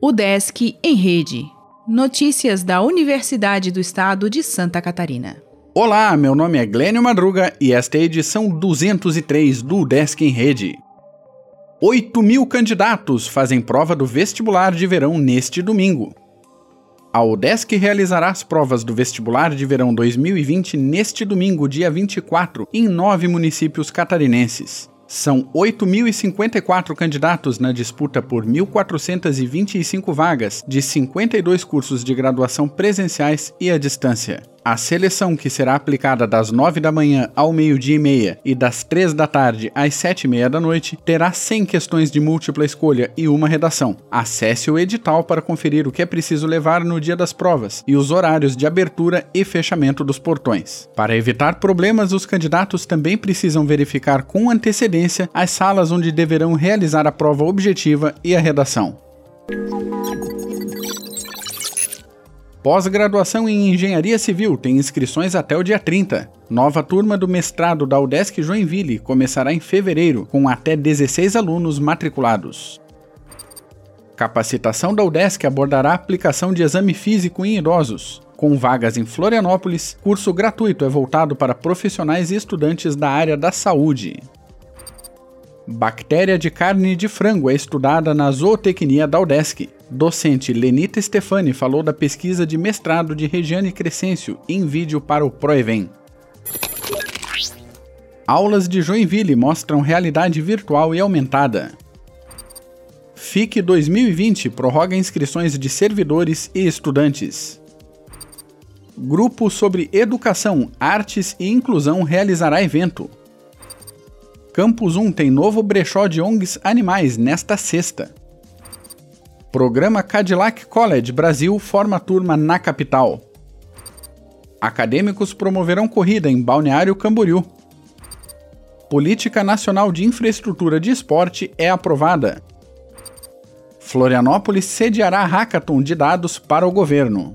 O Desk em Rede. Notícias da Universidade do Estado de Santa Catarina. Olá, meu nome é Glênio Madruga e esta é a edição 203 do Desk em Rede. 8 mil candidatos fazem prova do vestibular de verão neste domingo. A UDESC realizará as provas do vestibular de verão 2020 neste domingo, dia 24, em nove municípios catarinenses. São 8.054 candidatos na disputa por 1.425 vagas de 52 cursos de graduação presenciais e à distância. A seleção, que será aplicada das 9 da manhã ao meio-dia e meia e das 3 da tarde às 7 e meia da noite, terá 100 questões de múltipla escolha e uma redação. Acesse o edital para conferir o que é preciso levar no dia das provas e os horários de abertura e fechamento dos portões. Para evitar problemas, os candidatos também precisam verificar com antecedência as salas onde deverão realizar a prova objetiva e a redação. Pós-graduação em Engenharia Civil tem inscrições até o dia 30. Nova turma do mestrado da UDESC Joinville começará em fevereiro, com até 16 alunos matriculados. Capacitação da UDESC abordará aplicação de exame físico em idosos. Com vagas em Florianópolis, curso gratuito é voltado para profissionais e estudantes da área da saúde. Bactéria de carne de frango é estudada na zootecnia da UDESC. Docente Lenita Stefani falou da pesquisa de mestrado de Regiane Crescêncio em vídeo para o Proevem. Aulas de Joinville mostram realidade virtual e aumentada. FIC 2020 prorroga inscrições de servidores e estudantes. Grupo sobre Educação, Artes e Inclusão realizará evento. Campus 1 tem novo brechó de ONGs animais nesta sexta. Programa Cadillac College Brasil forma turma na capital. Acadêmicos promoverão corrida em Balneário Camboriú. Política Nacional de Infraestrutura de Esporte é aprovada. Florianópolis sediará hackathon de dados para o governo.